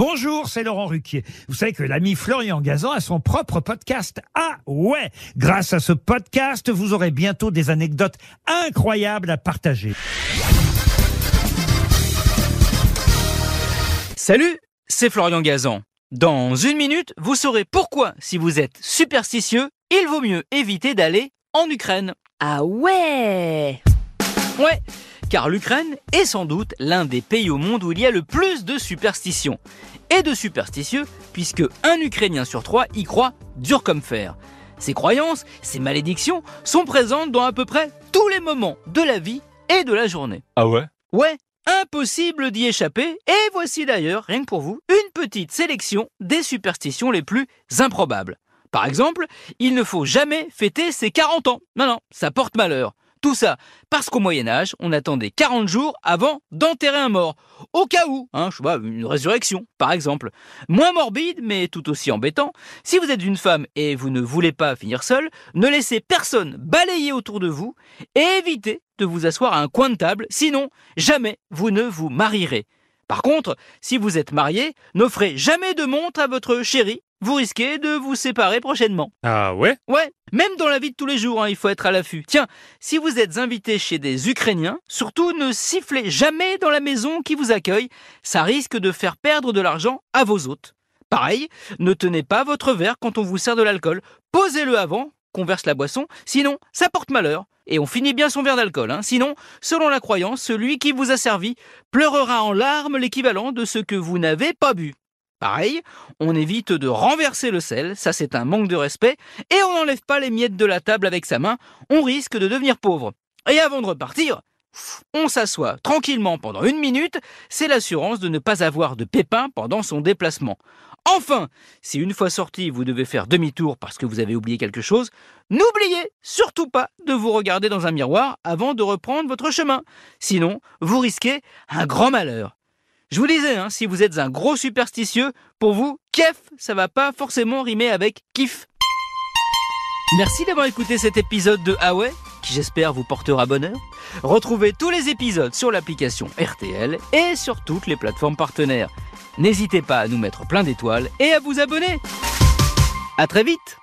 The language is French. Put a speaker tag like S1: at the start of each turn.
S1: Bonjour, c'est Laurent Ruquier. Vous savez que l'ami Florian Gazan a son propre podcast. Ah ouais Grâce à ce podcast, vous aurez bientôt des anecdotes incroyables à partager.
S2: Salut, c'est Florian Gazan. Dans une minute, vous saurez pourquoi, si vous êtes superstitieux, il vaut mieux éviter d'aller en Ukraine.
S3: Ah ouais
S2: Ouais, car l'Ukraine est sans doute l'un des pays au monde où il y a le plus de superstitions. Et de superstitieux, puisque un Ukrainien sur trois y croit dur comme fer. Ces croyances, ces malédictions sont présentes dans à peu près tous les moments de la vie et de la journée.
S4: Ah ouais?
S2: Ouais, impossible d'y échapper, et voici d'ailleurs, rien que pour vous, une petite sélection des superstitions les plus improbables. Par exemple, il ne faut jamais fêter ses 40 ans. Non, non, ça porte malheur. Tout ça parce qu'au Moyen Âge, on attendait 40 jours avant d'enterrer un mort. Au cas où, hein, je sais pas, une résurrection, par exemple. Moins morbide, mais tout aussi embêtant, si vous êtes une femme et vous ne voulez pas finir seule, ne laissez personne balayer autour de vous et évitez de vous asseoir à un coin de table, sinon jamais vous ne vous marierez. Par contre, si vous êtes marié, n'offrez jamais de montre à votre chérie vous risquez de vous séparer prochainement.
S4: Ah ouais?
S2: Ouais, même dans la vie de tous les jours, hein, il faut être à l'affût. Tiens, si vous êtes invité chez des Ukrainiens, surtout ne sifflez jamais dans la maison qui vous accueille, ça risque de faire perdre de l'argent à vos hôtes. Pareil, ne tenez pas votre verre quand on vous sert de l'alcool, posez-le avant qu'on verse la boisson, sinon ça porte malheur. Et on finit bien son verre d'alcool, hein. sinon, selon la croyance, celui qui vous a servi pleurera en larmes l'équivalent de ce que vous n'avez pas bu. Pareil, on évite de renverser le sel, ça c'est un manque de respect, et on n'enlève pas les miettes de la table avec sa main, on risque de devenir pauvre. Et avant de repartir, on s'assoit tranquillement pendant une minute, c'est l'assurance de ne pas avoir de pépins pendant son déplacement. Enfin, si une fois sorti vous devez faire demi-tour parce que vous avez oublié quelque chose, n'oubliez surtout pas de vous regarder dans un miroir avant de reprendre votre chemin. Sinon, vous risquez un grand malheur. Je vous disais, hein, si vous êtes un gros superstitieux, pour vous, kef, ça va pas forcément rimer avec kiff. Merci d'avoir écouté cet épisode de Ah ouais, qui j'espère vous portera bonheur. Retrouvez tous les épisodes sur l'application RTL et sur toutes les plateformes partenaires. N'hésitez pas à nous mettre plein d'étoiles et à vous abonner. À très vite